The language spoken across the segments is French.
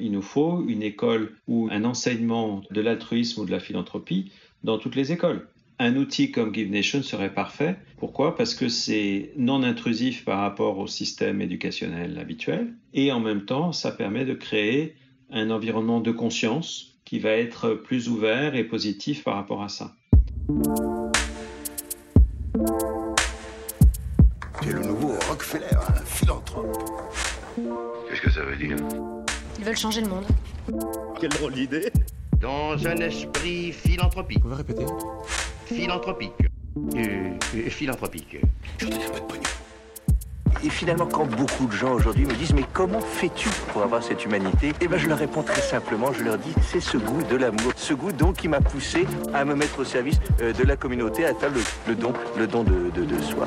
Il nous faut une école ou un enseignement de l'altruisme ou de la philanthropie dans toutes les écoles. Un outil comme Give Nation serait parfait. Pourquoi? Parce que c'est non intrusif par rapport au système éducationnel habituel et en même temps, ça permet de créer un environnement de conscience qui va être plus ouvert et positif par rapport à ça. Tu es le nouveau Rockefeller, un philanthrope. Qu'est-ce que ça veut dire? Ils veulent changer le monde. Quelle drôle d'idée Dans un esprit philanthropique. Vous pouvez répéter Philanthropique. Euh, euh, philanthropique. Je veux donner un peu de pognon. Et finalement, quand beaucoup de gens aujourd'hui me disent mais comment fais-tu pour avoir cette humanité? Eh ben, je leur réponds très simplement. Je leur dis c'est ce goût de l'amour, ce goût donc qui m'a poussé à me mettre au service euh, de la communauté, à faire le, le don, le don de, de, de soi.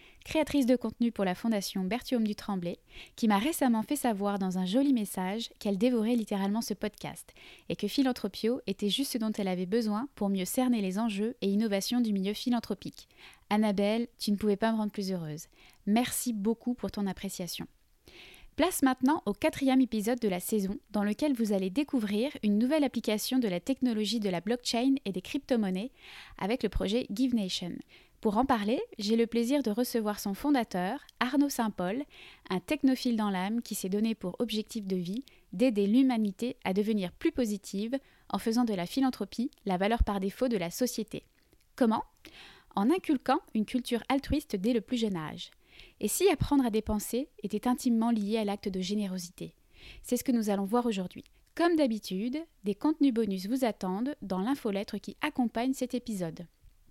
créatrice de contenu pour la fondation Berthiaume du Tremblay, qui m'a récemment fait savoir dans un joli message qu'elle dévorait littéralement ce podcast et que Philanthropio était juste ce dont elle avait besoin pour mieux cerner les enjeux et innovations du milieu philanthropique. Annabelle, tu ne pouvais pas me rendre plus heureuse. Merci beaucoup pour ton appréciation. Place maintenant au quatrième épisode de la saison dans lequel vous allez découvrir une nouvelle application de la technologie de la blockchain et des crypto-monnaies avec le projet Give Nation. Pour en parler, j'ai le plaisir de recevoir son fondateur, Arnaud Saint-Paul, un technophile dans l'âme qui s'est donné pour objectif de vie d'aider l'humanité à devenir plus positive en faisant de la philanthropie la valeur par défaut de la société. Comment? En inculquant une culture altruiste dès le plus jeune âge. Et si apprendre à dépenser était intimement lié à l'acte de générosité? C'est ce que nous allons voir aujourd'hui. Comme d'habitude, des contenus bonus vous attendent dans l'infolettre qui accompagne cet épisode.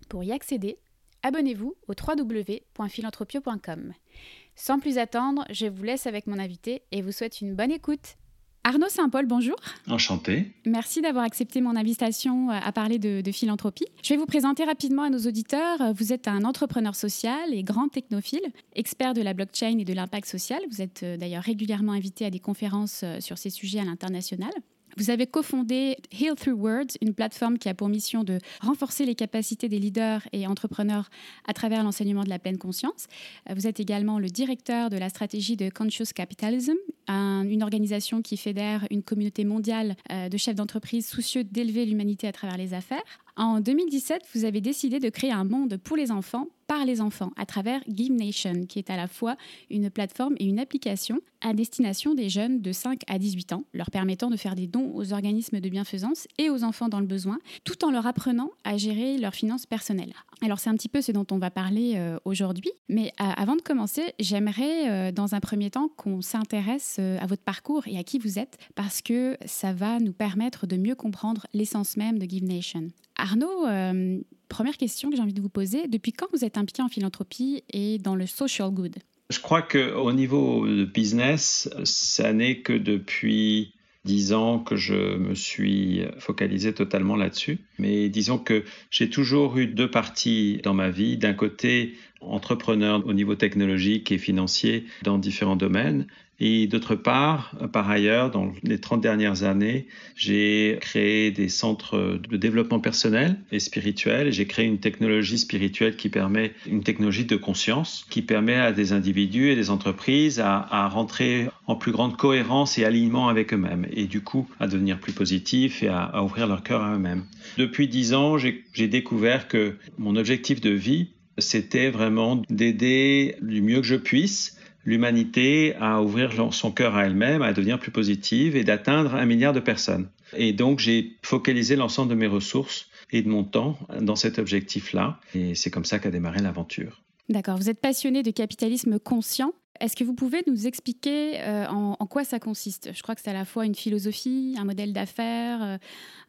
Pour y accéder, abonnez-vous au www.philanthropio.com. Sans plus attendre, je vous laisse avec mon invité et vous souhaite une bonne écoute. Arnaud Saint-Paul, bonjour. Enchanté. Merci d'avoir accepté mon invitation à parler de, de, philanthropie. Je vais vous présenter rapidement à nos auditeurs. Vous êtes un entrepreneur social et grand technophile, expert de la blockchain et de l'impact social. Vous êtes euh, d'ailleurs régulièrement invité à des conférences euh, sur ces sujets à l'international. Vous avez cofondé Heal Through Words, une plateforme qui a pour mission de renforcer les capacités des leaders et entrepreneurs à travers l'enseignement de la pleine conscience. Vous êtes également le directeur de la stratégie de Conscious Capitalism, un, une organisation qui fédère une communauté mondiale euh, de chefs d'entreprise soucieux d'élever l'humanité à travers les affaires. En 2017, vous avez décidé de créer un monde pour les enfants, par les enfants, à travers Give Nation, qui est à la fois une plateforme et une application à destination des jeunes de 5 à 18 ans, leur permettant de faire des dons aux organismes de bienfaisance et aux enfants dans le besoin, tout en leur apprenant à gérer leurs finances personnelles. Alors c'est un petit peu ce dont on va parler euh, aujourd'hui, mais euh, avant de commencer, j'aimerais euh, dans un premier temps qu'on s'intéresse à votre parcours et à qui vous êtes, parce que ça va nous permettre de mieux comprendre l'essence même de Give Nation. Arnaud, euh, première question que j'ai envie de vous poser, depuis quand vous êtes impliqué en philanthropie et dans le social good? Je crois qu'au niveau de business, ça n'est que depuis dix ans que je me suis focalisé totalement là-dessus. Mais disons que j'ai toujours eu deux parties dans ma vie. D'un côté, entrepreneur au niveau technologique et financier dans différents domaines. Et d'autre part, par ailleurs, dans les 30 dernières années, j'ai créé des centres de développement personnel et spirituel. J'ai créé une technologie spirituelle qui permet, une technologie de conscience, qui permet à des individus et des entreprises à, rentrer en plus grande cohérence et alignement avec eux-mêmes. Et du coup, à devenir plus positifs et à, à ouvrir leur cœur à eux-mêmes. Depuis dix ans, j'ai découvert que mon objectif de vie, c'était vraiment d'aider du mieux que je puisse l'humanité à ouvrir son cœur à elle-même, à devenir plus positive et d'atteindre un milliard de personnes. Et donc j'ai focalisé l'ensemble de mes ressources et de mon temps dans cet objectif-là. Et c'est comme ça qu'a démarré l'aventure. D'accord, vous êtes passionné de capitalisme conscient Est-ce que vous pouvez nous expliquer euh, en, quoi ça consiste? Je crois que c'est à la fois une philosophie, un modèle d'affaires, euh,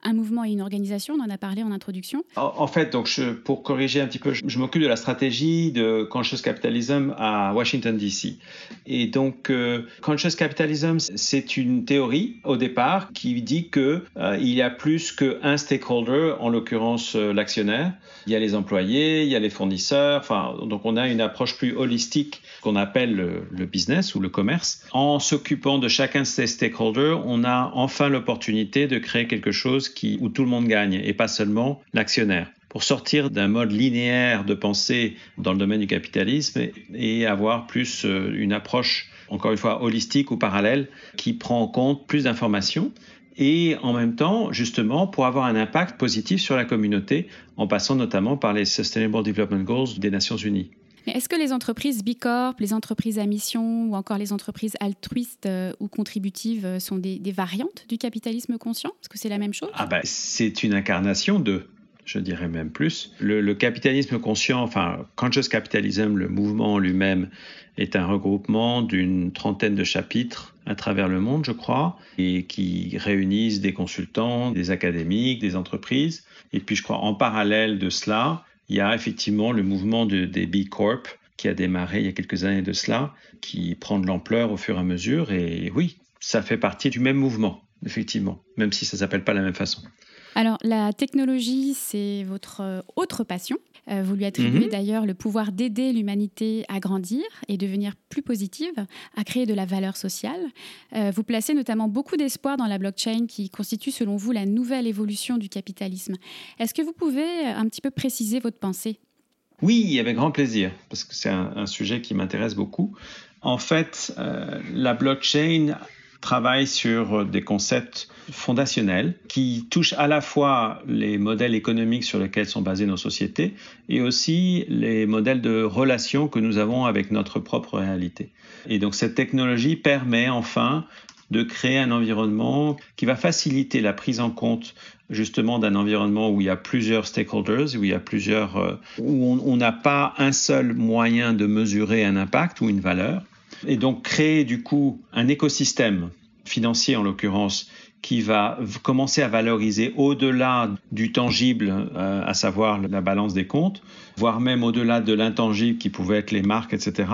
un mouvement et une organisation. On en a parlé en introduction. En, fait, donc pour corriger un petit peu, je, m'occupe de la stratégie de Conscious Capitalism à Washington DC. Et donc, euh, Conscious Capitalism, c'est une théorie au départ qui dit que il y a plus qu'un stakeholder, en l'occurrence l'actionnaire. Il y a les employés, il y a les fournisseurs. Enfin, donc on a une approche plus holistique qu'on appelle le business ou le commerce. En s'occupant de chacun de ces stakeholders, on a enfin l'opportunité de créer quelque chose qui, où tout le monde gagne et pas seulement l'actionnaire pour sortir d'un mode linéaire de pensée dans le domaine du capitalisme et avoir plus euh, une approche, encore une fois, holistique ou parallèle, qui prend en compte plus d'informations et en même temps, justement, pour avoir un impact positif sur la communauté, en passant notamment par les Sustainable Development Goals des Nations Unies. Mais est-ce que les entreprises Bicorp, les entreprises à mission ou encore les entreprises altruistes euh, ou contributives euh, sont des, variantes du capitalisme conscient? Est-ce que c'est la même chose? Ah ben, c'est une incarnation de, je dirais même plus. Le, capitalisme conscient, enfin, conscious capitalism, le mouvement lui-même, est un regroupement d'une trentaine de chapitres à travers le monde, je crois, et qui réunissent des consultants, des académiques, des entreprises. Et puis, je crois, en parallèle de cela, il y a effectivement le mouvement des B Corp qui a démarré il y a quelques années de cela, qui prend de l'ampleur au fur et à mesure. Et oui, ça fait partie du même mouvement, effectivement, même si ça ne s'appelle pas de la même façon. Alors, la technologie, c'est votre euh, autre passion. Euh, vous lui attribuez mhm. d'ailleurs le pouvoir d'aider l'humanité à grandir et devenir plus positive, à créer de la valeur sociale. Euh, vous placez notamment beaucoup d'espoir dans la blockchain qui constitue selon vous la nouvelle évolution du capitalisme. Est-ce que vous pouvez un petit peu préciser votre pensée? Oui, avec grand plaisir, parce que c'est un, sujet qui m'intéresse beaucoup. En fait, la blockchain travaille sur des concepts fondationnels qui touchent à la fois les modèles économiques sur lesquels sont basées nos sociétés et aussi les modèles de relations que nous avons avec notre propre réalité. Et donc cette technologie permet enfin de créer un environnement qui va faciliter la prise en compte justement d'un environnement où il y a plusieurs stakeholders, où il y a plusieurs, euh, où on n'a pas un seul moyen de mesurer un impact ou une valeur, et donc créer du coup un écosystème financier en l'occurrence qui va commencer à valoriser au-delà du tangible, euh, à savoir la balance des comptes, voire même au-delà de l'intangible qui pouvait être les marques, etc.,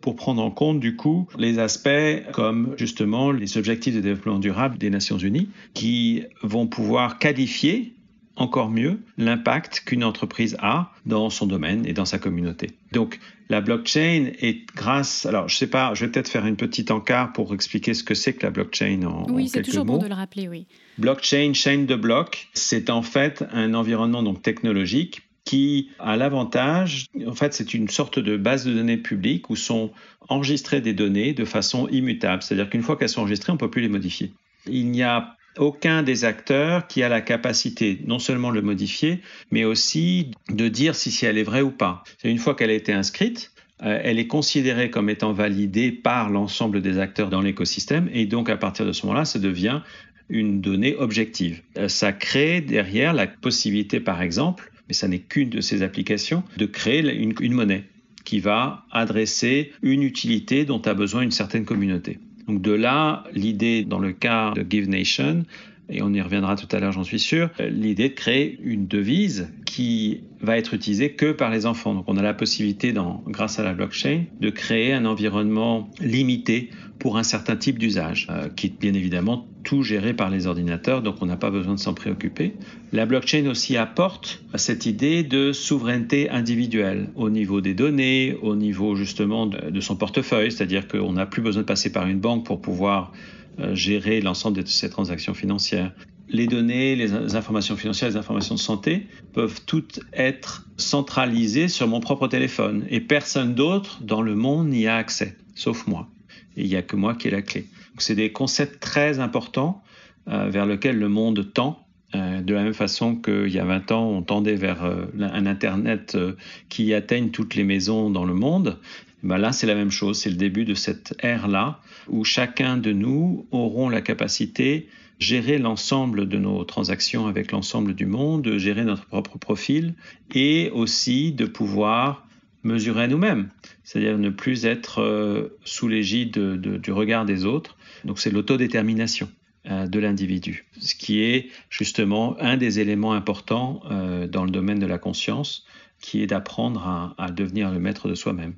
pour prendre en compte du coup les aspects comme justement les objectifs de développement durable des Nations Unies, qui vont pouvoir qualifier encore mieux l'impact qu'une entreprise a dans son domaine et dans sa communauté. Donc la blockchain est grâce, alors je sais pas, je vais peut-être faire une petite encart pour expliquer ce que c'est que la blockchain en, oui, c'est toujours bon de le rappeler, oui. Blockchain, chaîne de blocs, c'est en fait un environnement donc technologique qui a l'avantage, en fait, c'est une sorte de base de données publique où sont enregistrées des données de façon immutable. C'est-à-dire qu'une fois qu'elles sont enregistrées, on ne peut plus les modifier. Il n'y a aucun des acteurs qui a la capacité non seulement de le modifier, mais aussi de dire si, elle est vraie ou pas. Une fois qu'elle a été inscrite, euh, elle est considérée comme étant validée par l'ensemble des acteurs dans l'écosystème et donc à partir de ce moment-là, ça devient une donnée objective. Euh, ça crée derrière la possibilité, par exemple, mais ça n'est qu'une de ces applications, de créer une monnaie qui va adresser une utilité dont a besoin une certaine communauté. Donc de là, l'idée dans le cas de Give Nation, et on y reviendra tout à l'heure, j'en suis sûr, l'idée de créer une devise qui va être utilisée que par les enfants. Donc on a la possibilité, grâce à la blockchain, de créer un environnement limité pour un certain type d'usage, euh, qui est bien évidemment tout géré par les ordinateurs, donc on n'a pas besoin de s'en préoccuper. La blockchain aussi apporte cette idée de souveraineté individuelle au niveau des données, au niveau justement de, son portefeuille, c'est-à-dire qu'on n'a plus besoin de passer par une banque pour pouvoir euh, gérer l'ensemble de ces transactions financières. Les données, les informations financières, les informations de santé peuvent toutes être centralisées sur mon propre téléphone et personne d'autre dans le monde n'y a accès, sauf moi et il n'y a que moi qui ai la clé. C'est des concepts très importants euh, vers lesquels le monde tend. Euh, de la même façon qu'il y a 20 ans, on tendait vers euh, un Internet qui atteigne toutes les maisons dans le monde. Ben là, c'est la même chose. C'est le début de cette ère-là où chacun de nous auront la capacité de gérer l'ensemble de nos transactions avec l'ensemble du monde, de gérer notre propre profil et aussi de pouvoir mesurer nous-mêmes, c'est-à-dire ne plus être euh, sous l'égide du regard des autres. Donc c'est l'autodétermination euh, de l'individu, ce qui est justement un des éléments importants euh, dans le domaine de la conscience, qui est d'apprendre à, devenir le maître de soi-même.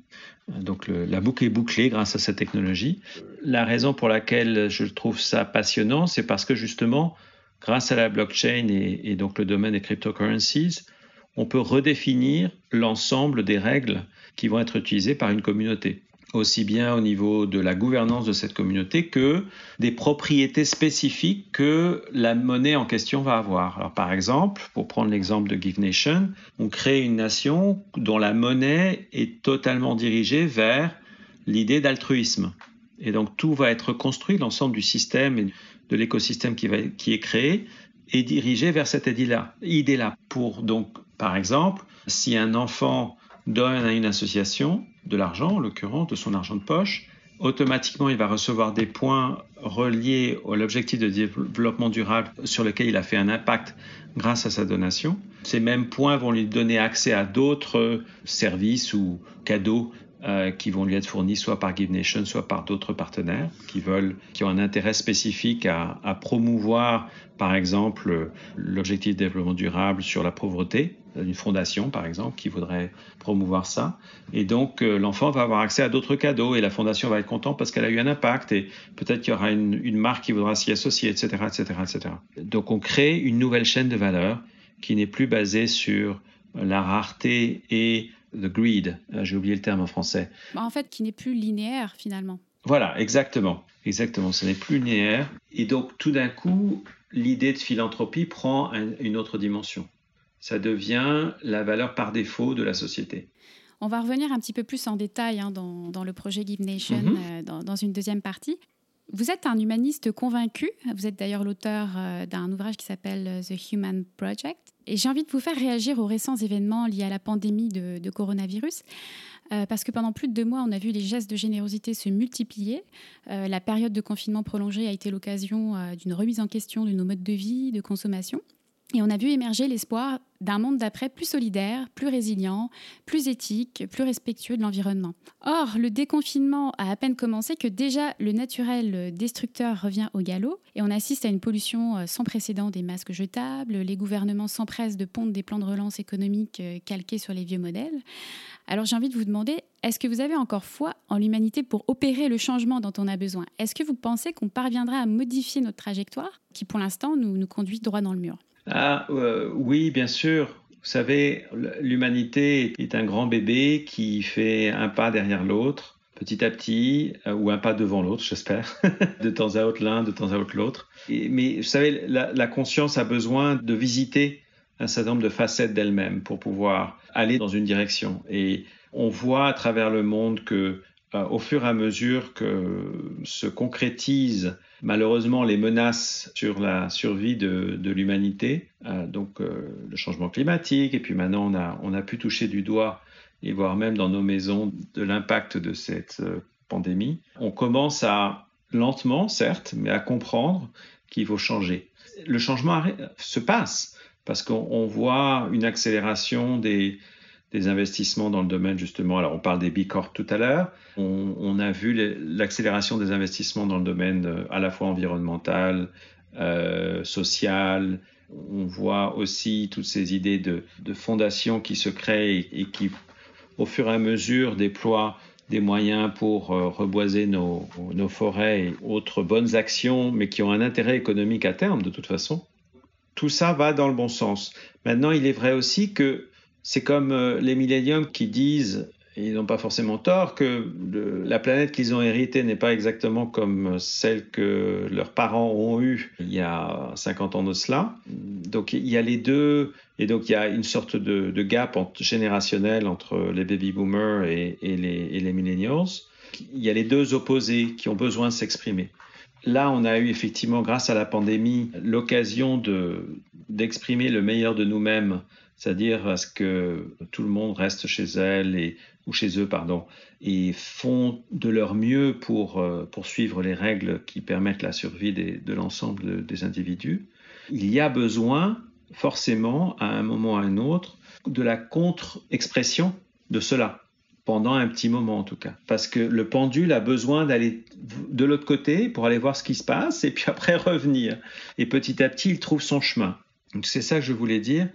Donc la boucle est bouclée grâce à cette technologie. La raison pour laquelle je trouve ça passionnant, c'est parce que justement, grâce à la blockchain et, et donc le domaine des cryptocurrencies, on peut redéfinir l'ensemble des règles qui vont être utilisées par une communauté aussi bien au niveau de la gouvernance de cette communauté que des propriétés spécifiques que la monnaie en question va avoir. Alors par exemple, pour prendre l'exemple de Give Nation, on crée une nation dont la monnaie est totalement dirigée vers l'idée d'altruisme. Et donc tout va être construit, l'ensemble du système et de l'écosystème qui, qui est créé est dirigé vers cette idée-là. Idée-là. Pour donc, par exemple, si un enfant donne à une association de l'argent, en l'occurrence de son argent de poche, automatiquement il va recevoir des points reliés à l'objectif de développement durable sur lequel il a fait un impact grâce à sa donation. Ces mêmes points vont lui donner accès à d'autres services ou cadeaux euh, qui vont lui être fournis soit par Give Nation, soit par d'autres partenaires qui veulent, qui ont un intérêt spécifique à, à promouvoir, par exemple, l'objectif de développement durable sur la pauvreté, une fondation, par exemple, qui voudrait promouvoir ça. Et donc, euh, l'enfant va avoir accès à d'autres cadeaux et la fondation va être contente parce qu'elle a eu un impact et peut-être qu'il y aura une, une marque qui voudra s'y associer, etc., etc., etc. Donc, on crée une nouvelle chaîne de valeur qui n'est plus basée sur la rareté et the greed, euh, j'ai oublié le terme en français. Bah, en fait, qui n'est plus linéaire finalement. Voilà, exactement. Exactement, ce n'est plus linéaire. Et donc, tout d'un coup, l'idée de philanthropie prend une autre dimension. Ça devient la valeur par défaut de la société. On va revenir un petit peu plus en détail hein, dans, le projet Give Nation mhm. euh, dans, une deuxième partie. Vous êtes un humaniste convaincu. Vous êtes d'ailleurs l'auteur euh, d'un ouvrage qui s'appelle The Human Project. Et j'ai envie de vous faire réagir aux récents événements liés à la pandémie de, coronavirus. Euh, parce que pendant plus de deux mois, on a vu les gestes de générosité se multiplier. Euh, la période de confinement prolongé a été l'occasion d'une remise en question de nos modes de vie, de consommation. Et on a vu émerger l'espoir d'un monde d'après plus solidaire, plus résilient, plus éthique, plus respectueux de l'environnement. Or, le déconfinement a à peine commencé que déjà le naturel destructeur revient au galop et on assiste à une pollution euh, sans précédent des masques jetables, les gouvernements s'empressent de pondre des plans de relance économique euh, calqués sur les vieux modèles. Alors j'ai envie de vous demander, est-ce que vous avez encore foi en l'humanité pour opérer le changement dont on a besoin? Est-ce que vous pensez qu'on parviendra à modifier notre trajectoire qui pour l'instant nous, nous conduit droit dans le mur? Ah, euh, oui, bien sûr. Vous savez, l'humanité est un grand bébé qui fait un pas derrière l'autre, petit à petit, euh, ou un pas devant l'autre, j'espère, de temps à autre l'un, de temps à autre l'autre. Mais vous savez, la, conscience a besoin de visiter un certain nombre de facettes d'elle-même pour pouvoir aller dans une direction. Et on voit à travers le monde que, au fur et à mesure que se concrétisent malheureusement les menaces sur la survie de, l'humanité, euh, donc euh, le changement climatique, et puis maintenant on a, on a pu toucher du doigt, et voir même dans nos maisons, de l'impact de cette euh, pandémie. On commence à, lentement certes, mais à comprendre qu'il faut changer. Le changement se passe parce qu'on voit une accélération des, des investissements dans le domaine justement. Alors on parle des B Corp tout à l'heure. On, a vu l'accélération des investissements dans le domaine euh, à la fois environnemental, euh, social. On voit aussi toutes ces idées de, de fondations qui se créent et, qui, au fur et à mesure, déploient des moyens pour euh, reboiser nos, nos, forêts et autres bonnes actions, mais qui ont un intérêt économique à terme de toute façon. Tout ça va dans le bon sens. Maintenant, il est vrai aussi que c'est comme euh, les milléniums qui disent, ils n'ont pas forcément tort, que la planète qu'ils ont héritée n'est pas exactement comme celle que leurs parents ont eue il y a 50 ans de cela. Donc il y a les deux, et donc il y a une sorte de, gap générationnel entre les baby boomers et, les, et les millennials. Il y a les deux opposés qui ont besoin de s'exprimer. Là, on a eu effectivement, grâce à la pandémie, l'occasion d'exprimer le meilleur de nous-mêmes c'est-à-dire à ce que tout le monde reste chez elle et, ou chez eux, pardon, et font de leur mieux pour euh, poursuivre les règles qui permettent la survie de l'ensemble des individus. Il y a besoin, forcément, à un moment ou à un autre, de la contre-expression de cela. pendant un petit moment en tout cas. Parce que le pendule a besoin d'aller de l'autre côté pour aller voir ce qui se passe et puis après revenir. Et petit à petit, il trouve son chemin. Donc c'est ça que je voulais dire,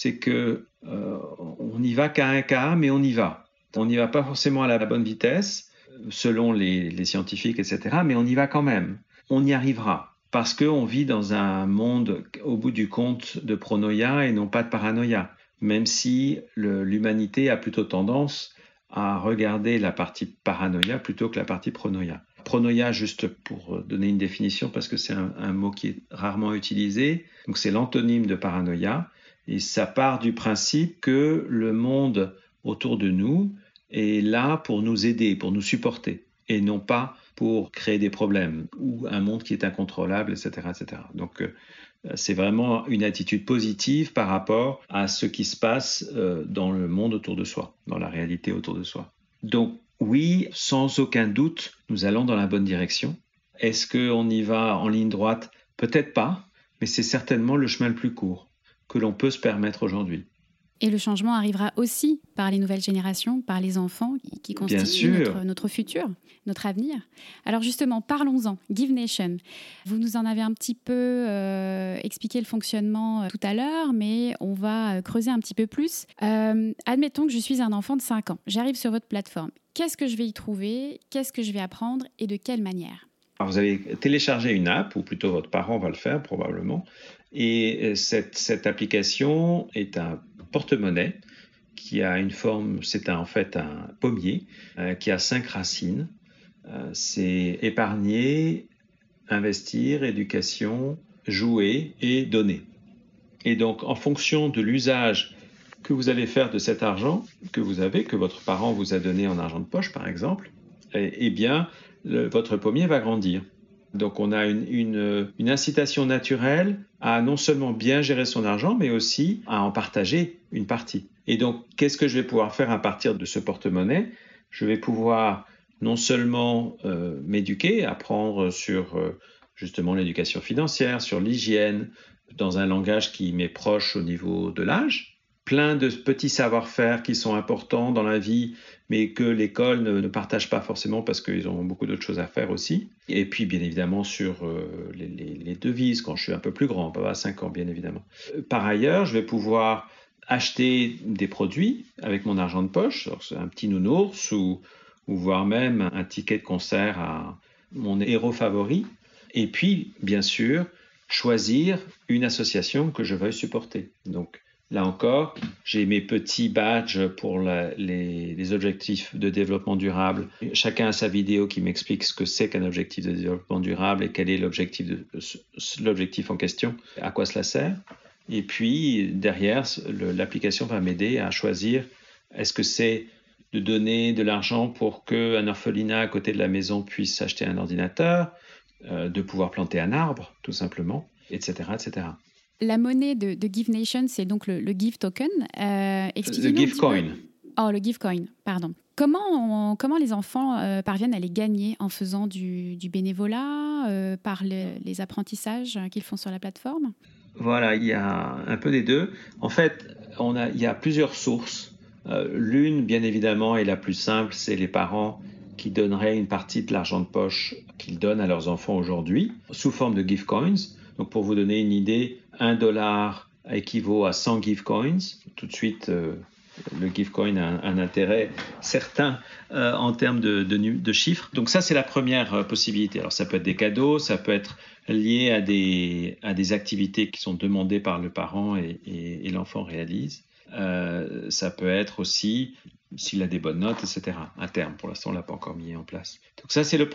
c'est que euh, on n'y va qu'à un cas, mais on y va. On n'y va pas forcément à la bonne vitesse, selon les, scientifiques, etc., mais on y va quand même. On y arrivera parce qu'on vit dans un monde, au bout du compte, de pronoïa et non pas de paranoïa, même si l'humanité a plutôt tendance à regarder la partie paranoïa plutôt que la partie pronoïa. Pronoïa, juste pour donner une définition, parce que c'est un, mot qui est rarement utilisé, donc c'est l'antonyme de paranoïa, et ça part du principe que le monde autour de nous est là pour nous aider, pour nous supporter, et non pas pour créer des problèmes ou un monde qui est incontrôlable, etc. etc. Donc euh, c'est vraiment une attitude positive par rapport à ce qui se passe euh, dans le monde autour de soi, dans la réalité autour de soi. Donc oui, sans aucun doute, nous allons dans la bonne direction. Est-ce qu'on y va en ligne droite? Peut-être pas, mais c'est certainement le chemin le plus court que l'on peut se permettre aujourd'hui. Et le changement arrivera aussi par les nouvelles générations, par les enfants qui, constituent notre, futur, notre avenir. Alors justement, parlons-en. Give Nation. Vous nous en avez un petit peu euh, expliqué le fonctionnement euh, tout à l'heure, mais on va euh, creuser un petit peu plus. admettons que je suis un enfant de 5 ans. J'arrive sur votre plateforme. Qu'est-ce que je vais y trouver? Qu'est-ce que je vais apprendre? Et de quelle manière? Alors vous allez télécharger une app, ou plutôt votre parent va le faire probablement, et cette, cette application est un porte-monnaie qui a une forme, c'est en fait un pommier euh, qui a cinq racines. Euh, c'est épargner, investir, éducation, jouer et donner. Et donc, en fonction de l'usage que vous allez faire de cet argent que vous avez, que votre parent vous a donné en argent de poche, par exemple, eh, eh bien, votre pommier va grandir. Donc on a une, incitation naturelle à non seulement bien gérer son argent, mais aussi à en partager une partie. Et donc, qu'est-ce que je vais pouvoir faire à partir de ce porte-monnaie? Je vais pouvoir non seulement euh, m'éduquer, apprendre sur euh, justement l'éducation financière, sur l'hygiène, dans un langage qui m'est proche au niveau de l'âge, plein de petits savoir-faire qui sont importants dans la vie, mais que l'école ne, partage pas forcément parce qu'ils ont beaucoup d'autres choses à faire aussi. Et puis, bien évidemment, sur euh, les, devises, quand je suis un peu plus grand, pas à 5 ans, bien évidemment. Euh, par ailleurs, je vais pouvoir acheter des produits avec mon argent de poche, un petit nounours ou, ou voire même un ticket de concert à mon héros favori. Et puis, bien sûr, choisir une association que je veuille supporter. Donc, Là encore, j'ai mes petits badges pour les, objectifs de développement durable. Chacun a sa vidéo qui m'explique ce que c'est qu'un objectif de développement durable et quel est l'objectif en question, à quoi cela sert. Et puis, derrière, l'application va m'aider à choisir est-ce que c'est de donner de l'argent pour qu'un orphelinat à côté de la maison puisse acheter un ordinateur, euh, de pouvoir planter un arbre, tout simplement, etc. etc. La monnaie de, Give Nation, c'est donc le, Give Token. Euh, le Give Coin. Oh, le Give Coin, pardon. Comment, comment les enfants euh, parviennent à les gagner en faisant du, bénévolat, euh, par les apprentissages qu'ils font sur la plateforme? Voilà, il y a un peu des deux. En fait, on a, il y a plusieurs sources. L'une, bien évidemment, est la plus simple, c'est les parents qui donneraient une partie de l'argent de poche qu'ils donnent à leurs enfants aujourd'hui sous forme de Give Coins. Donc pour vous donner une idée, 1 dollar équivaut à 100 give coins. Tout de suite, euh, le give coin a un, intérêt certain euh, en termes de, chiffres. Donc ça, c'est la première euh, possibilité. Alors ça peut être des cadeaux, ça peut être lié à des, activités qui sont demandées par le parent et, l'enfant réalise. Ça peut être aussi s'il a des bonnes notes, etc. À terme, pour l'instant, on l'a pas encore mis en place. Donc ça, c'est la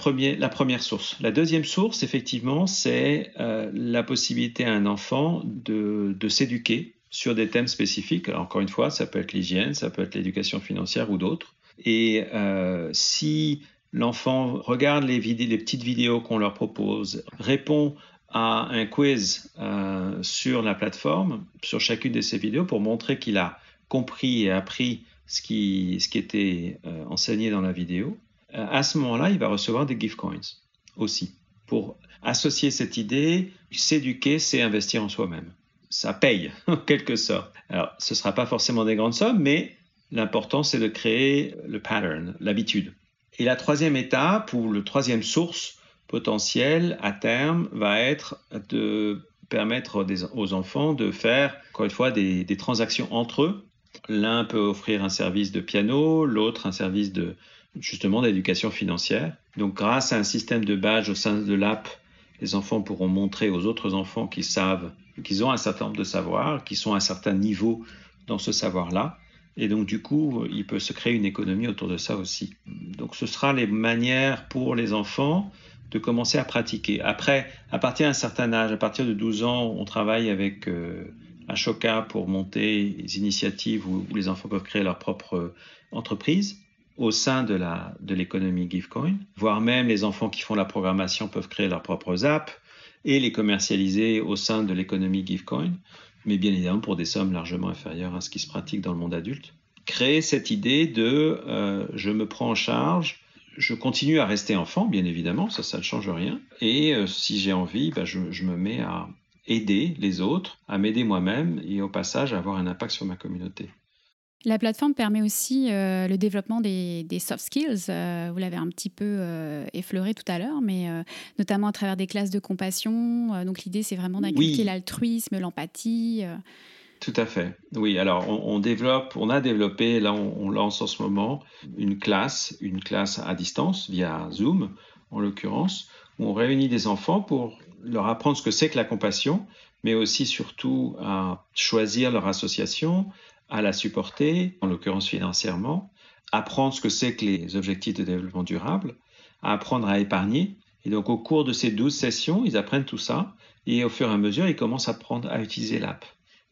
première source. La deuxième source, effectivement, c'est euh, la possibilité à un enfant de, s'éduquer sur des thèmes spécifiques. Alors, encore une fois, ça peut être l'hygiène, ça peut être l'éducation financière ou d'autres. Et euh, si l'enfant regarde les, les petites vidéos qu'on leur propose, répond à un quiz euh, sur la plateforme, sur chacune de ces vidéos, pour montrer qu'il a compris et appris ce qui, était euh, enseigné dans la vidéo. Euh, à ce moment-là, il va recevoir des gift coins aussi. Pour associer cette idée, s'éduquer, c'est investir en soi-même. Ça paye, en quelque sorte. Alors, ce ne sera pas forcément des grandes sommes, mais L'important, c'est de créer le pattern, l'habitude. Et la troisième étape, ou le troisième source potentielle à terme, va être de permettre aux enfants de faire, encore une fois, des transactions entre eux. L'un peut offrir un service de piano, l'autre un service de, justement d'éducation financière. Donc grâce à un système de badge au sein de l'app, les enfants pourront montrer aux autres enfants qu'ils savent, qu'ils ont un certain nombre de savoirs, qu'ils sont à un certain niveau dans ce savoir-là. Et donc, du coup, il peut se créer une économie autour de ça aussi. Donc, ce sera les manières pour les enfants de commencer à pratiquer. Après, à partir d'un certain âge, à partir de 12 ans, on travaille avec euh, Ashoka pour monter des initiatives où, les enfants peuvent créer leur propre entreprise au sein de la de l'économie Givecoin, voire même les enfants qui font la programmation peuvent créer leurs propres apps et les commercialiser au sein de l'économie Givecoin, mais bien évidemment pour des sommes largement inférieures à ce qui se pratique dans le monde adulte. Créer cette idée de euh, je me prends en charge, je continue à rester enfant, bien évidemment, ça, ça ne change rien, et euh, si j'ai envie, bah, je me mets à aider les autres, à m'aider moi-même et au passage à avoir un impact sur ma communauté. La plateforme permet aussi euh, le développement des, des soft skills. Euh, vous l'avez un petit peu euh, effleuré tout à l'heure, mais notamment à travers des classes de compassion. Donc l'idée, c'est vraiment d'inculquer Oui. l'altruisme, l'empathie. Tout à fait. Oui, alors on, on développe, on a développé, là on, on lance en ce moment une classe, une classe à distance via Zoom en l'occurrence, où on réunit des enfants pour leur apprendre ce que c'est que la compassion, mais aussi surtout à choisir leur association, à la supporter, en l'occurrence financièrement, apprendre ce que c'est que les objectifs de développement durable, à apprendre à épargner. Et donc au cours de ces 12 sessions, ils apprennent tout ça et au fur et à mesure, ils commencent à apprendre à utiliser l'app.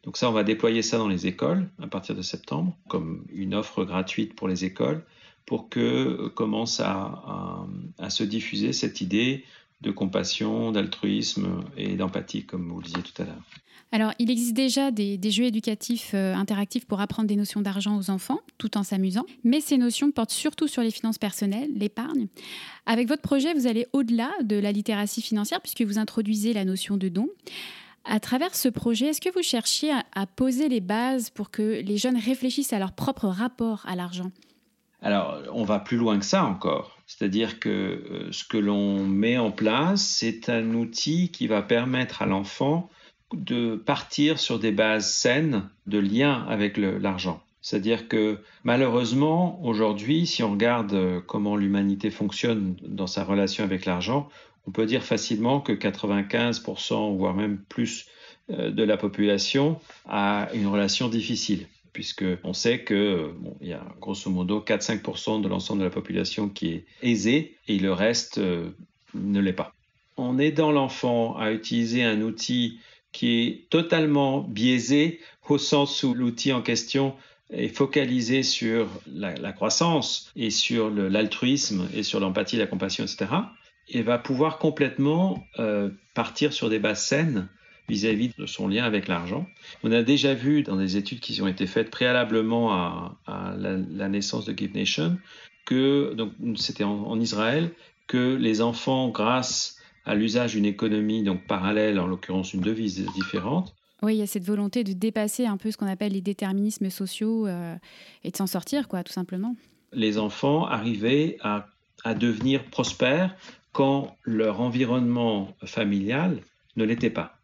Donc ça, on va déployer ça dans les écoles à partir de septembre, comme une offre gratuite pour les écoles, pour que euh, commence à, se diffuser cette idée de compassion, d'altruisme et d'empathie, comme vous le disiez tout à l'heure. Alors, il existe déjà des, des jeux éducatifs euh, interactifs pour apprendre des notions d'argent aux enfants, tout en s'amusant. Mais ces notions portent surtout sur les finances personnelles, l'épargne. Avec votre projet, vous allez au-delà de la littératie financière, puisque vous introduisez la notion de don. À travers ce projet, est-ce que vous cherchiez à, à poser les bases pour que les jeunes réfléchissent à leur propre rapport à l'argent? Alors, on va plus loin que ça encore. C'est-à-dire que euh, ce que l'on met en place, c'est un outil qui va permettre à l'enfant de partir sur des bases saines de lien avec l'argent. C'est-à-dire que malheureusement, aujourd'hui, si on regarde euh, comment l'humanité fonctionne dans sa relation avec l'argent, on peut dire facilement que 95%, voire même plus, euh, de la population a une relation difficile puisque on sait que bon, il y a grosso modo 4-5% de l'ensemble de la population qui est aisée et le reste euh, ne l'est pas. En aidant l'enfant à utiliser un outil qui est totalement biaisé au sens où l'outil en question est focalisé sur la, croissance et sur l'altruisme et sur l'empathie, la compassion, etc., et va pouvoir complètement euh, partir sur des bases saines vis-à-vis -vis de son lien avec l'argent. On a déjà vu dans des études qui ont été faites préalablement à, à la, la, naissance de Give Nation que, donc c'était en, en, Israël, que les enfants, grâce à l'usage d'une économie donc parallèle, en l'occurrence une devise différente, oui, il y a cette volonté de dépasser un peu ce qu'on appelle les déterminismes sociaux euh, et de s'en sortir, quoi, tout simplement. Les enfants arrivaient à, à devenir prospères quand leur environnement familial ne l'était pas.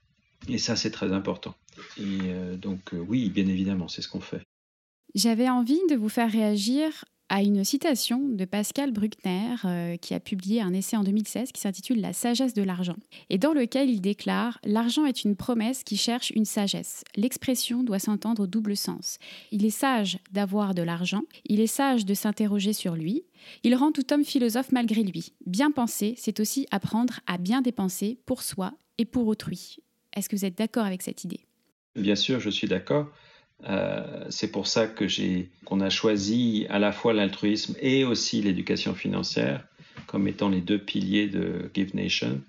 Et ça, c'est très important. Et euh, donc, euh, oui, bien évidemment, c'est ce qu'on fait. J'avais envie de vous faire réagir à une citation de Pascal Bruckner euh, qui a publié un essai en 2016 qui s'intitule La sagesse de l'argent et dans lequel il déclare L'argent est une promesse qui cherche une sagesse. L'expression doit s'entendre au double sens. Il est sage d'avoir de l'argent, il est sage de s'interroger sur lui, il rend tout homme philosophe malgré lui. Bien penser, c'est aussi apprendre à bien dépenser pour soi et pour autrui. Est-ce que vous êtes d'accord avec cette idée? Bien sûr, je suis d'accord. Euh, c'est pour ça que j'ai qu'on a choisi à la fois l'altruisme et aussi l'éducation financière comme étant les deux piliers de Give Nation.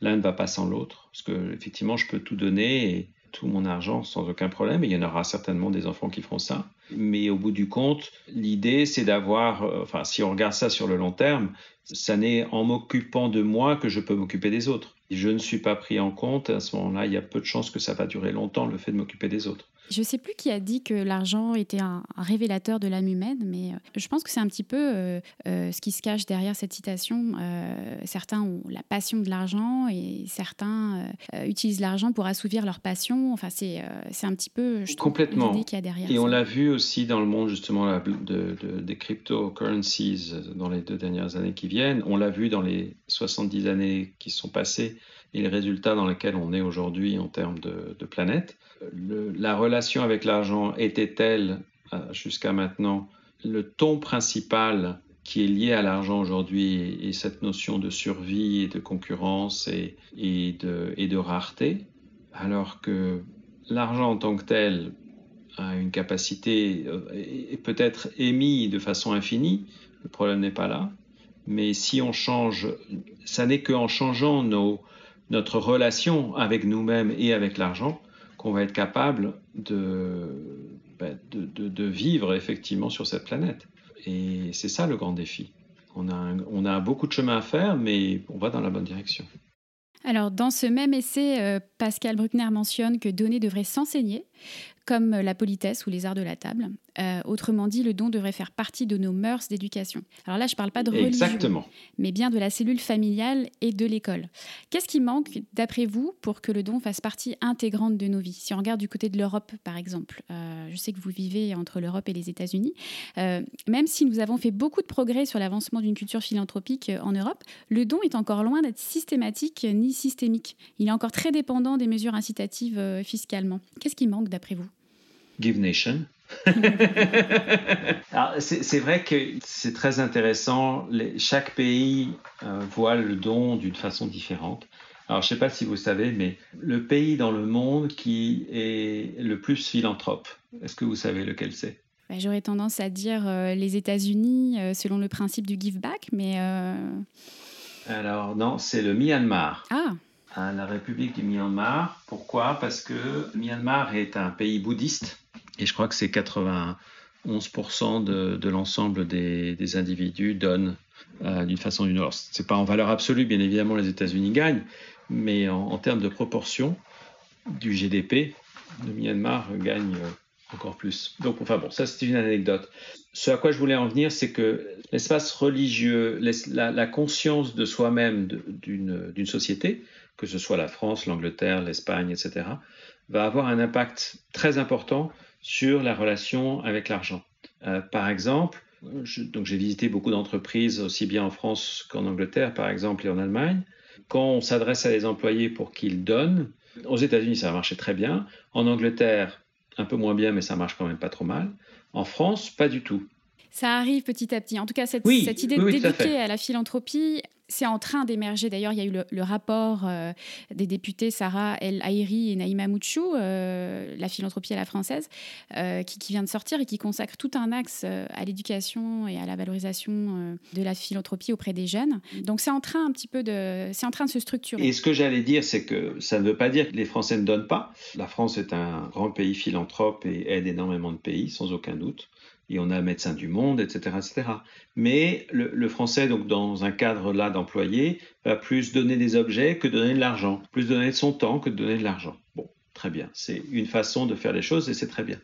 L'un ne va pas sans l'autre parce que effectivement je peux tout donner et tout mon argent sans aucun problème et il y en aura certainement des enfants qui feront ça. Mais au bout du compte, l'idée c'est d'avoir, euh, enfin si on regarde ça sur le long terme, Ça n'est en m'occupant de moi que je peux m'occuper des autres. Je ne suis pas pris en compte, à ce moment-là, il y a peu de chances que ça va durer longtemps, le fait de m'occuper des autres. Je ne sais plus qui a dit que l'argent était un, révélateur de l'âme humaine, mais euh, je pense que c'est un petit peu euh, euh, ce qui se cache derrière cette citation. certains ont la passion de l'argent et certains utilisent l'argent pour assouvir leur passion. Enfin, c'est un petit peu je complètement l'idée qu'il y a derrière. Et on l'a vu aussi dans le monde justement de, des cryptocurrencies dans les deux dernières années qui viennent. On l'a vu dans les 70 années qui sont passées et les résultats dans lesquels on est aujourd'hui en termes de, planète. la relation avec l'argent était telle euh, jusqu'à maintenant le ton principal qui est lié à l'argent aujourd'hui est cette notion de survie et de concurrence et, et, de, et de rareté, alors que l'argent en tant que tel a une capacité, euh, et peut-être émis de façon infinie, le problème n'est pas là, mais si on change, ça n'est qu'en changeant nos, notre relation avec nous-mêmes et avec l'argent qu'on va être capable ben, de, vivre effectivement sur cette planète. Et c'est ça le grand défi. On a, on a beaucoup de chemin à faire, mais on va dans la bonne direction. Alors, dans ce même essai, euh, Pascal Bruckner mentionne que donner devrait s'enseigner, comme la politesse ou les arts de la table. Euh, autrement dit, le don devrait faire partie de nos mœurs d'éducation. Alors là, je ne parle pas de religion, Exactement. mais bien de la cellule familiale et de l'école. Qu'est-ce qui manque, d'après vous, pour que le don fasse partie intégrante de nos vies? Si on regarde du côté de l'Europe, par exemple, euh, je sais que vous vivez entre l'Europe et les États-Unis, euh, même si nous avons fait beaucoup de progrès sur l'avancement d'une culture philanthropique en Europe, le don est encore loin d'être systématique ni systémique. Il est encore très dépendant des mesures incitatives fiscalement. Qu'est-ce qui manque, d'après vous? Give Nation. c'est vrai que c'est très intéressant. chaque pays euh, voit le don d'une façon différente. Alors, je ne sais pas si vous savez, mais le pays dans le monde qui est le plus philanthrope, est-ce que vous savez lequel c'est? Bah, J'aurais tendance à dire euh, les États-Unis, euh, selon le principe du give back, mais. Alors, non, c'est le Myanmar. Ah la République du Myanmar. Pourquoi? Parce que le Myanmar est un pays bouddhiste et je crois que c'est 91% de, l'ensemble des, individus donnent euh, d'une façon ou d'une autre. C'est pas en valeur absolue, bien évidemment, les États-Unis gagnent, mais en, termes de proportion du GDP, le Myanmar gagne euh, encore plus. Donc, enfin bon, ça c'est une anecdote. Ce à quoi je voulais en venir, c'est que l'espace religieux, la, conscience de soi-même d'une société, que ce soit la France, l'Angleterre, l'Espagne, etc., va avoir un impact très important sur la relation avec l'argent. Euh, par exemple, donc j'ai visité beaucoup d'entreprises aussi bien en France qu'en Angleterre, par exemple, et en Allemagne. Quand on s'adresse à les employés pour qu'ils donnent, aux États-Unis ça a marché très bien, en Angleterre un peu moins bien, mais ça marche quand même pas trop mal. En France, pas du tout. Ça arrive petit à petit. En tout cas, cette, cette idée de d'éduquer à la philanthropie, c'est en train d'émerger. D'ailleurs, il y a eu le, rapport euh, des députés Sarah El Haïri et Naïma Mouchou, euh, La philanthropie à la française, euh, qui, vient de sortir et qui consacre tout un axe à l'éducation et à la valorisation de la philanthropie auprès des jeunes. Donc, c'est en train un petit peu de, c'est en train de se structurer. Et ce que j'allais dire, c'est que ça ne veut pas dire que les Français ne donnent pas. La France est un grand pays philanthrope et aide énormément de pays, sans aucun doute et on a Médecins du Monde, etc. etc. Mais le, français, donc dans un cadre là d'employé, va plus donner des objets que donner de l'argent, plus donner de son temps que donner de l'argent. Bon, très bien, c'est une façon de faire les choses et c'est très bien.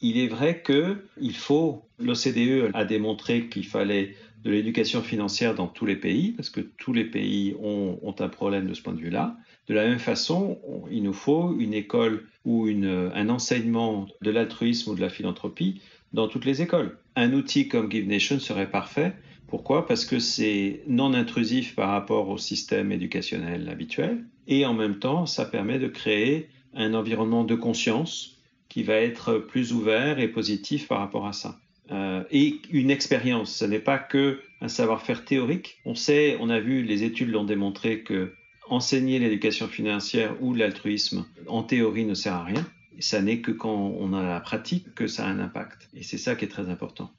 Il est vrai que il faut, l'OCDE a démontré qu'il fallait de l'éducation financière dans tous les pays, parce que tous les pays ont, ont, un problème de ce point de vue-là. De la même façon, il nous faut une école ou une, un enseignement de l'altruisme ou de la philanthropie dans toutes les écoles. Un outil comme Give Nation serait parfait. Pourquoi? Parce que c'est non intrusif par rapport au système éducationnel habituel et en même temps, ça permet de créer un environnement de conscience qui va être plus ouvert et positif par rapport à ça. Euh, et une expérience, ce n'est pas que un savoir-faire théorique. On sait, on a vu, les études l'ont démontré que enseigner l'éducation financière ou l'altruisme en théorie ne sert à rien ça n'est que quand on a la pratique que ça a un impact. Et c'est ça qui est très important.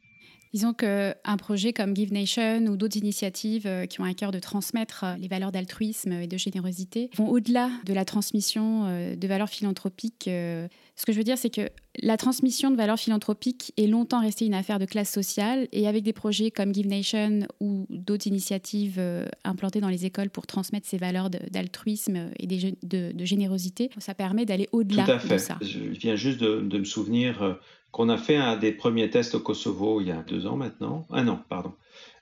Disons qu'un projet comme Give Nation ou d'autres initiatives euh, qui ont à cœur de transmettre euh, les valeurs d'altruisme et de générosité vont au-delà de la transmission euh, de valeurs philanthropiques. Ce que je veux dire, c'est que La transmission de valeurs philanthropiques est longtemps restée une affaire de classe sociale et avec des projets comme Give Nation ou d'autres initiatives euh, implantées dans les écoles pour transmettre ces valeurs d'altruisme et de, générosité, ça permet d'aller au-delà de ça. Je viens juste de, me souvenir euh, qu'on a fait un des premiers tests au Kosovo il y a deux ans maintenant. Un an, pardon.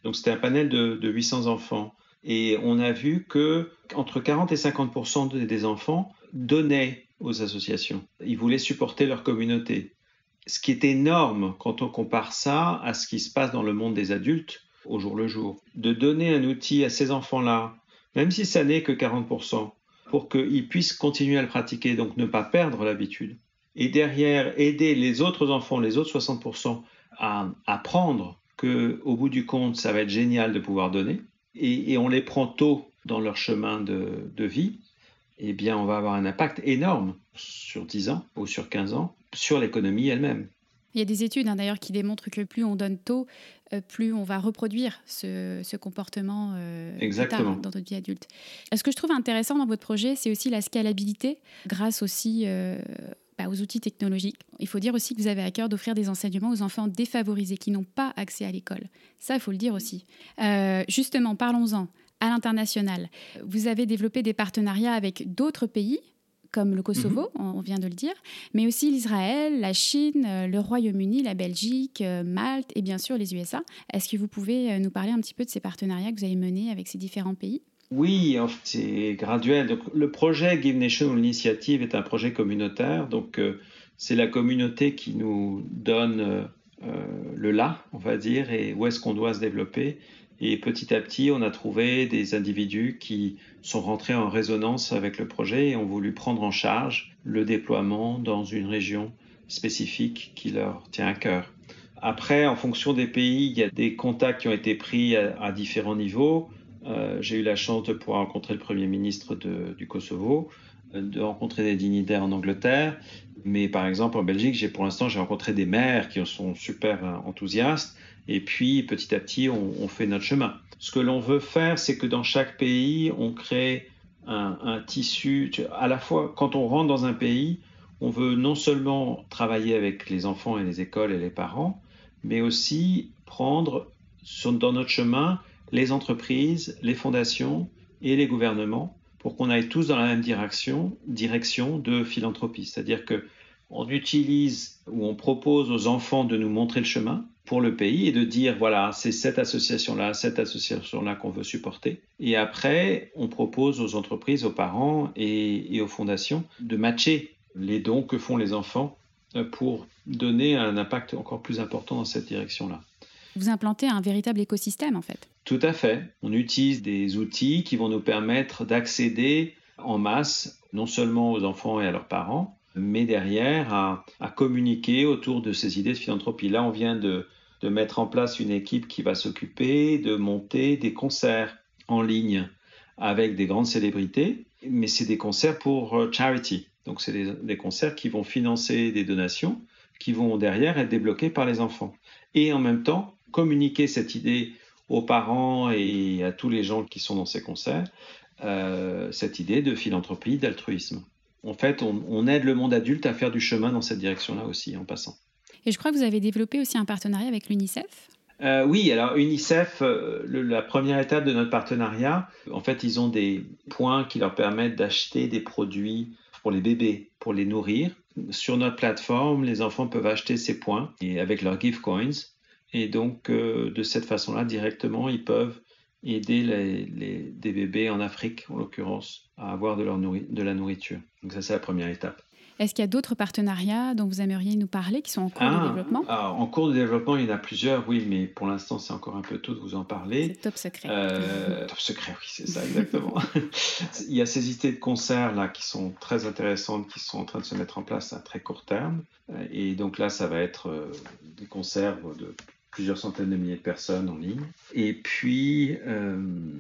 Donc c'était un panel de, 800 enfants et on a vu que entre 40 et 50% des enfants donnaient aux associations. Ils voulaient supporter leur communauté. Ce qui est énorme quand on compare ça à ce qui se passe dans le monde des adultes au jour le jour. De donner un outil à ces enfants-là, même si ça n'est que 40%, pour qu'ils puissent continuer à le pratiquer, donc ne pas perdre l'habitude. Et derrière, aider les autres enfants, les autres 60%, à apprendre qu'au bout du compte, ça va être génial de pouvoir donner. Et, on les prend tôt dans leur chemin de vie eh bien, on va avoir un impact énorme sur 10 ans ou sur 15 ans sur l'économie elle-même. Il y a des études hein, d'ailleurs qui démontrent que plus on donne tôt, euh, plus on va reproduire ce, comportement euh, dans notre vie adulte. Ce que je trouve intéressant dans votre projet, c'est aussi la scalabilité, grâce aussi euh, bah, aux outils technologiques. Il faut dire aussi que vous avez à cœur d'offrir des enseignements aux enfants défavorisés qui n'ont pas accès à l'école. Ça, il faut le dire aussi. justement, parlons-en à l'international. Vous avez développé des partenariats avec d'autres pays comme le Kosovo, mhm. on vient de le dire, mais aussi l'Israël, la Chine, euh, le Royaume-Uni, la Belgique, euh, Malte et bien sûr les USA. Est-ce que vous pouvez euh, nous parler un petit peu de ces partenariats que vous avez menés avec ces différents pays? Oui, c'est graduel. Donc, le projet Give Nation Initiative est un projet communautaire. Donc, c'est la communauté qui nous donne le là, on va dire, et où est-ce qu'on doit se développer. Et petit à petit, on a trouvé des individus qui sont rentrés en résonance avec le projet et ont voulu prendre en charge le déploiement dans une région spécifique qui leur tient à cœur. Après, en fonction des pays, il y a des contacts qui ont été pris à, différents niveaux. Euh, j'ai eu la chance de pouvoir rencontrer le Premier ministre du Kosovo, euh, de rencontrer des dignitaires en Angleterre. Mais par exemple, en Belgique, j'ai pour l'instant, j'ai rencontré des maires qui sont super euh, enthousiastes. Et puis, petit à petit, on, fait notre chemin. Ce que l'on veut faire, c'est que dans chaque pays, on crée un, tissu. À la fois, quand on rentre dans un pays, on veut non seulement travailler avec les enfants et les écoles et les parents, mais aussi prendre dans notre chemin les entreprises, les fondations et les gouvernements pour qu'on aille tous dans la même direction, direction de philanthropie. C'est-à-dire que on utilise ou on propose aux enfants de nous montrer le chemin pour le pays et de dire voilà, c'est cette association-là, cette association-là qu'on veut supporter. Et après, on propose aux entreprises, aux parents et, aux fondations de matcher les dons que font les enfants euh, pour donner un impact encore plus important dans cette direction-là. Vous implantez un véritable écosystème en fait. Tout à fait. On utilise des outils qui vont nous permettre d'accéder en masse non seulement aux enfants et à leurs parents, mais derrière à, communiquer autour de ces idées de philanthropie. Là, on vient de, mettre en place une équipe qui va s'occuper de monter des concerts en ligne avec des grandes célébrités, mais c'est des concerts pour euh, charity. Donc, c'est des, concerts qui vont financer des donations qui vont derrière être débloquées par les enfants. Et en même temps, communiquer cette idée aux parents et à tous les gens qui sont dans ces concerts, euh, cette idée de philanthropie, d'altruisme en fait, on, aide le monde adulte à faire du chemin dans cette direction-là aussi, en passant. Et je crois que vous avez développé aussi un partenariat avec l'UNICEF. Euh, oui, alors UNICEF, euh, la première étape de notre partenariat, en fait, ils ont des points qui leur permettent d'acheter des produits pour les bébés, pour les nourrir. Sur notre plateforme, les enfants peuvent acheter ces points et avec leurs gift coins. Et donc, euh, de cette façon-là, directement, ils peuvent aider les, des bébés en Afrique, en l'occurrence, à avoir de, leur de la nourriture. Donc ça, c'est la première étape. Est-ce qu'il y a d'autres partenariats dont vous aimeriez nous parler qui sont en cours de ah, développement? En cours de développement, il y en a plusieurs, oui, mais pour l'instant, c'est encore un peu tôt de vous en parler. Top secret. Euh, top secret, oui, c'est ça, exactement. il y a ces idées de concerts là qui sont très intéressantes, qui sont en train de se mettre en place à très court terme. Et donc là, ça va être euh, des concerts de plusieurs centaines de milliers de personnes en ligne. Et puis, euh,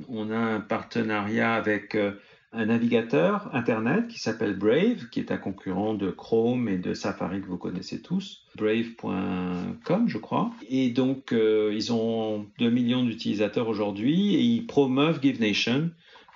on a un partenariat avec euh, un navigateur Internet qui s'appelle Brave, qui est un concurrent de Chrome et de Safari que vous connaissez tous, brave.com je crois. Et donc, euh, ils ont 2 millions d'utilisateurs aujourd'hui et ils promeuvent GiveNation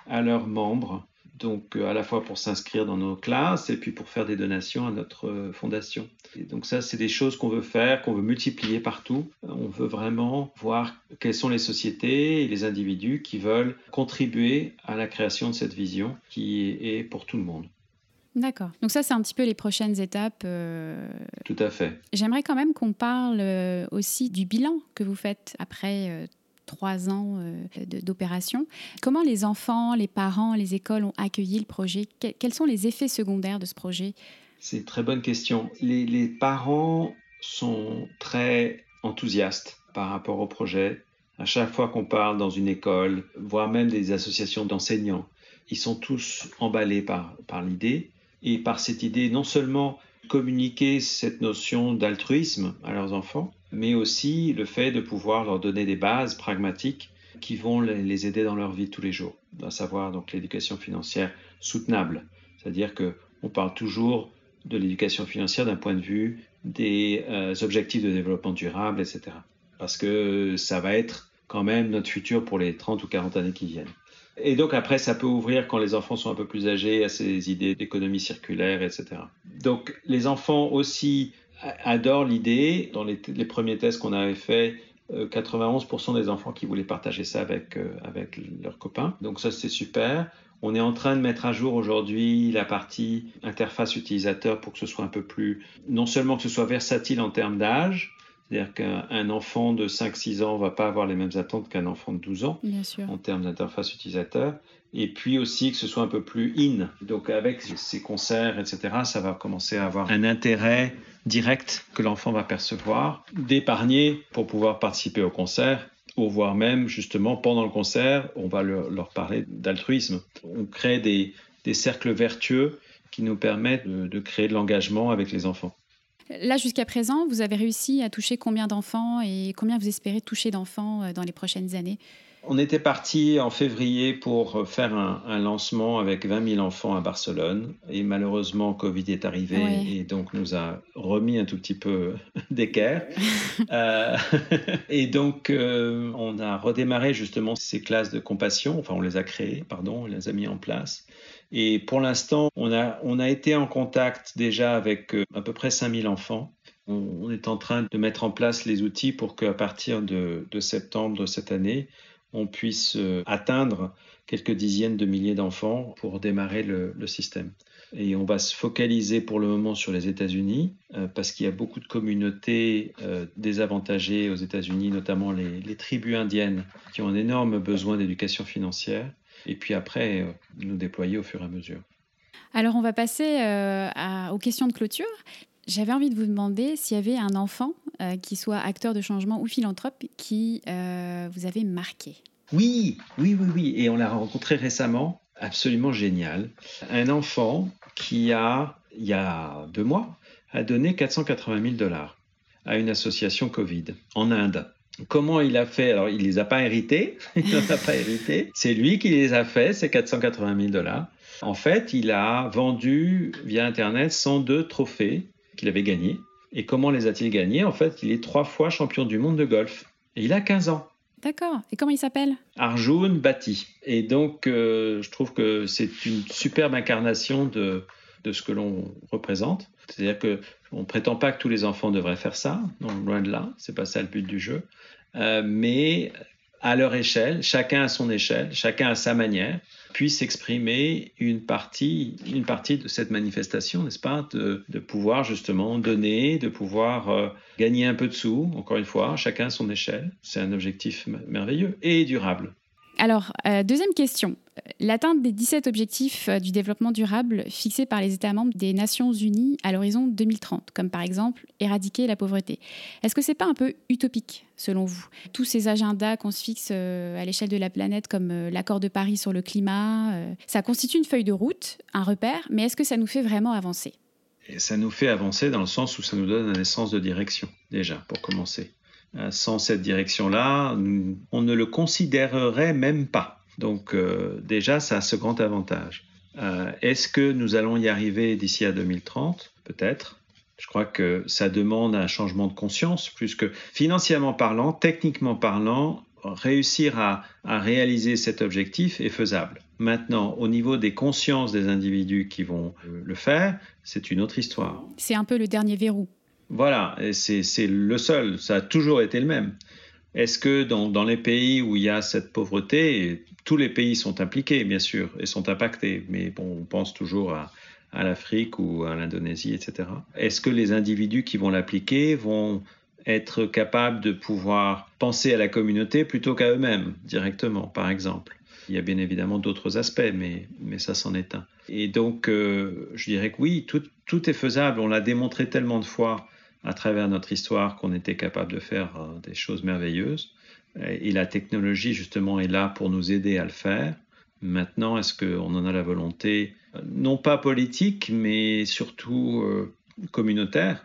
à leurs membres donc euh, à la fois pour s'inscrire dans nos classes et puis pour faire des donations à notre euh, fondation. Et donc ça, c'est des choses qu'on veut faire, qu'on veut multiplier partout. On veut vraiment voir quelles sont les sociétés et les individus qui veulent contribuer à la création de cette vision qui est pour tout le monde. D'accord. Donc ça, c'est un petit peu les prochaines étapes. euh, Tout à fait. J'aimerais quand même qu'on parle euh, aussi du bilan que vous faites après euh, trois ans euh, d'opération. Comment les enfants, les parents, les écoles ont accueilli le projet? Que- Quels sont les effets secondaires de ce projet? C'est une très bonne question. Les, les parents sont très enthousiastes par rapport au projet. À chaque fois qu'on parle dans une école, voire même des associations d'enseignants, ils sont tous emballés par, par l'idée et par cette idée non seulement communiquer cette notion d'altruisme à leurs enfants, mais aussi le fait de pouvoir leur donner des bases pragmatiques qui vont les aider dans leur vie tous les jours, à savoir donc l'éducation financière soutenable. C'est-à-dire que on parle toujours de l'éducation financière d'un point de vue des euh, objectifs de développement durable, etc. Parce que ça va être quand même notre futur pour les 30 ou 40 années qui viennent. Et donc après, ça peut ouvrir quand les enfants sont un peu plus âgés à ces idées d'économie circulaire, etc. Donc les enfants aussi adorent l'idée. Dans les, premiers tests qu'on avait faits, euh, 91% des enfants qui voulaient partager ça avec, euh, avec leurs copains. Donc ça, c'est super. On est en train de mettre à jour aujourd'hui la partie interface utilisateur pour que ce soit un peu plus, non seulement que ce soit versatile en termes d'âge, c'est-à-dire qu'un un enfant de 5-6 ans va pas avoir les mêmes attentes qu'un enfant de 12 ans Bien sûr. en termes d'interface utilisateur, et puis aussi que ce soit un peu plus in. Donc avec ces concerts, etc., ça va commencer à avoir un intérêt direct que l'enfant va percevoir, d'épargner pour pouvoir participer au concert, ou voire même justement pendant le concert, on va leur, leur parler d'altruisme. On crée des, des cercles vertueux qui nous permettent de, de créer de l'engagement avec les enfants. Là, jusqu'à présent, vous avez réussi à toucher combien d'enfants et combien vous espérez toucher d'enfants euh, dans les prochaines années? On était parti en février pour faire un, un, lancement avec 20 000 enfants à Barcelone et malheureusement Covid est arrivé Ouais. et donc nous a remis un tout petit peu d'équerre. Euh, et donc euh, on a redémarré justement ces classes de compassion, enfin on les a créées, pardon, on les a mis en place. Et pour l'instant, on a, été en contact déjà avec euh, à peu près 5000 enfants. On, est en train de mettre en place les outils pour qu'à partir de, septembre de cette année, on puisse euh, atteindre quelques dizaines de milliers d'enfants pour démarrer le, système. Et on va se focaliser pour le moment sur les États-Unis euh, parce qu'il y a beaucoup de communautés désavantagées aux États-Unis, notamment les, tribus indiennes qui ont un énorme besoin d'éducation financière. Et puis après, euh, nous déployer au fur et à mesure. Alors on va passer euh, à, aux questions de clôture. J'avais envie de vous demander s'il y avait un enfant euh, qui soit acteur de changement ou philanthrope qui euh, vous avait marqué. Oui, oui, oui, oui. Et on l'a rencontré récemment, absolument génial. Un enfant qui a, il y a deux mois, a donné 480 000 dollars à une association Covid en Inde. Comment il a fait? Alors, il les a pas hérités. il n'en a pas hérité. C'est lui qui les a fait, ces 480 000 dollars. En fait, il a vendu via Internet 102 trophées qu'il avait gagnés. Et comment les a-t-il gagnés? En fait, il est trois fois champion du monde de golf. Et il a 15 ans. D'accord. Et comment il s'appelle? Arjun Bhatti. Et donc, euh, je trouve que c'est une superbe incarnation de, de ce que l'on représente. C'est-à-dire que on prétend pas que tous les enfants devraient faire ça, non, loin de là. C'est pas ça le but du jeu. Euh, mais à leur échelle, chacun à son échelle, chacun à sa manière, puisse exprimer une partie, une partie de cette manifestation, n'est-ce pas, de, de, pouvoir justement donner, de pouvoir euh, gagner un peu de sous, encore une fois, chacun à son échelle. C'est un objectif merveilleux et durable. Alors, euh, deuxième question. L'atteinte des 17 objectifs euh, du développement durable fixés par les États membres des Nations Unies à l'horizon 2030, comme par exemple éradiquer la pauvreté. Est-ce que c'est pas un peu utopique, selon vous Tous ces agendas qu'on se fixe euh, à l'échelle de la planète, comme euh, l'accord de Paris sur le climat, euh, ça constitue une feuille de route, un repère, mais est-ce que ça nous fait vraiment avancer? Et Ça nous fait avancer dans le sens où ça nous donne un essence de direction, déjà, pour commencer. Euh, sans cette direction-là, on ne le considérerait même pas. Donc euh, déjà, ça a ce grand avantage. Euh, Est-ce que nous allons y arriver d'ici à 2030 Peut-être. Je crois que ça demande un changement de conscience, plus que financièrement parlant, techniquement parlant, réussir à, à, réaliser cet objectif est faisable. Maintenant, au niveau des consciences des individus qui vont le faire, c'est une autre histoire. C'est un peu le dernier verrou. Voilà, c'est le seul, ça a toujours été le même. Est-ce que dans, dans, les pays où il y a cette pauvreté, tous les pays sont impliqués, bien sûr, et sont impactés, mais bon, on pense toujours à, à l'Afrique ou à l'Indonésie, etc. Est-ce que les individus qui vont l'appliquer vont être capables de pouvoir penser à la communauté plutôt qu'à eux-mêmes directement, par exemple? Il y a bien évidemment d'autres aspects, mais, mais ça s'en est un. Et donc, euh, je dirais que oui, tout, tout est faisable. On l'a démontré tellement de fois à travers notre histoire qu'on était capable de faire euh, des choses merveilleuses. Et la technologie, justement, est là pour nous aider à le faire. Maintenant, est-ce qu'on en a la volonté, non pas politique, mais surtout euh, communautaire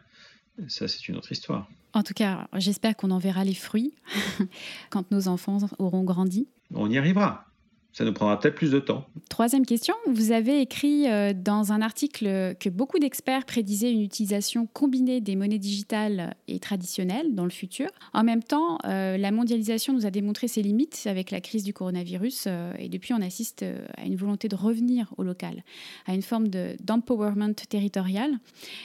Ça, c'est une autre histoire. En tout cas, j'espère qu'on en verra les fruits quand nos enfants auront grandi. On y arrivera ça nous prendra peut-être plus de temps. Troisième question, vous avez écrit euh, dans un article que beaucoup d'experts prédisaient une utilisation combinée des monnaies digitales et traditionnelles dans le futur. En même temps, euh, la mondialisation nous a démontré ses limites avec la crise du coronavirus euh, et depuis on assiste à une volonté de revenir au local, à une forme d'empowerment territorial.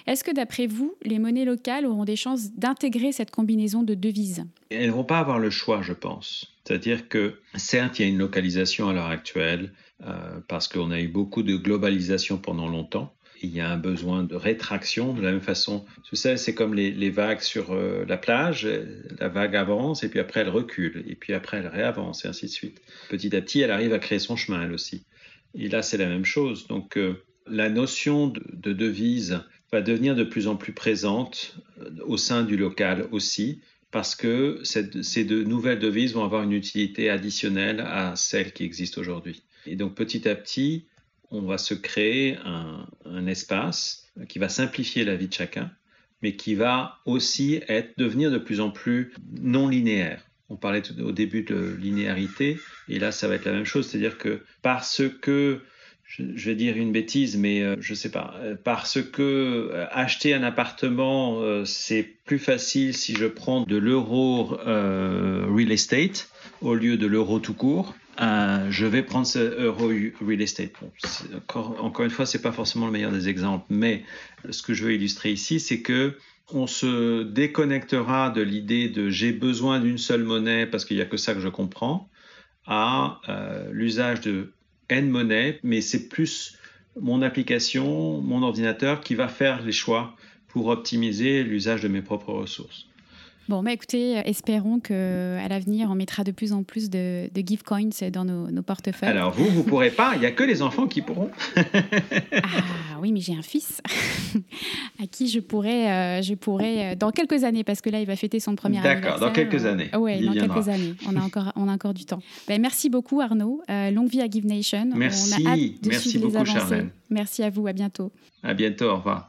Est-ce que d'après vous, les monnaies locales auront des chances d'intégrer cette combinaison de devises? Elles ne vont pas avoir le choix, je pense. C'est-à-dire que certes, il y a une localisation à l'heure actuelle euh, parce qu'on a eu beaucoup de globalisation pendant longtemps. Il y a un besoin de rétraction de la même façon. C'est comme les, vagues sur euh, la plage. La vague avance et puis après elle recule et puis après elle réavance et ainsi de suite. Petit à petit, elle arrive à créer son chemin elle aussi. Et là, c'est la même chose. Donc, euh, la notion de, de devise va devenir de plus en plus présente au sein du local aussi parce que ces deux nouvelles devises vont avoir une utilité additionnelle à celles qui existent aujourd'hui. Et donc petit à petit, on va se créer un, un, espace qui va simplifier la vie de chacun, mais qui va aussi être, devenir de plus en plus non linéaire. On parlait au début de linéarité, et là ça va être la même chose, c'est-à-dire que parce que je, vais dire une bêtise, mais euh, je sais pas, euh, parce que euh, acheter un appartement, c'est plus facile si je prends de l'euro real estate au lieu de l'euro tout court. je vais prendre ce euro real estate. Encore une fois, c'est pas forcément le meilleur des exemples, mais ce que je veux illustrer ici, c'est que on se déconnectera de l'idée de j'ai besoin d'une seule monnaie parce qu'il n'y a que ça que je comprends à l'usage de N monnaie, mais c'est plus mon application, mon ordinateur qui va faire les choix pour optimiser l'usage de mes propres ressources. Bon, bah écoutez, espérons qu'à l'avenir, on mettra de plus en plus de, de coins dans nos, nos, portefeuilles. Alors vous, vous pourrez pas, il n'y a que les enfants qui pourront. ah oui, mais j'ai un fils à qui je pourrais, euh, je pourrais, euh, dans quelques années, parce que là, il va fêter son premier anniversaire. D'accord, dans quelques euh, années. oui, dans viendra. quelques années. On a encore, on a encore du temps. Ben, merci beaucoup Arnaud. Euh, longue vie à Give Nation. Merci, on a hâte de merci beaucoup Charlène. Merci à vous, à bientôt. À bientôt, au revoir.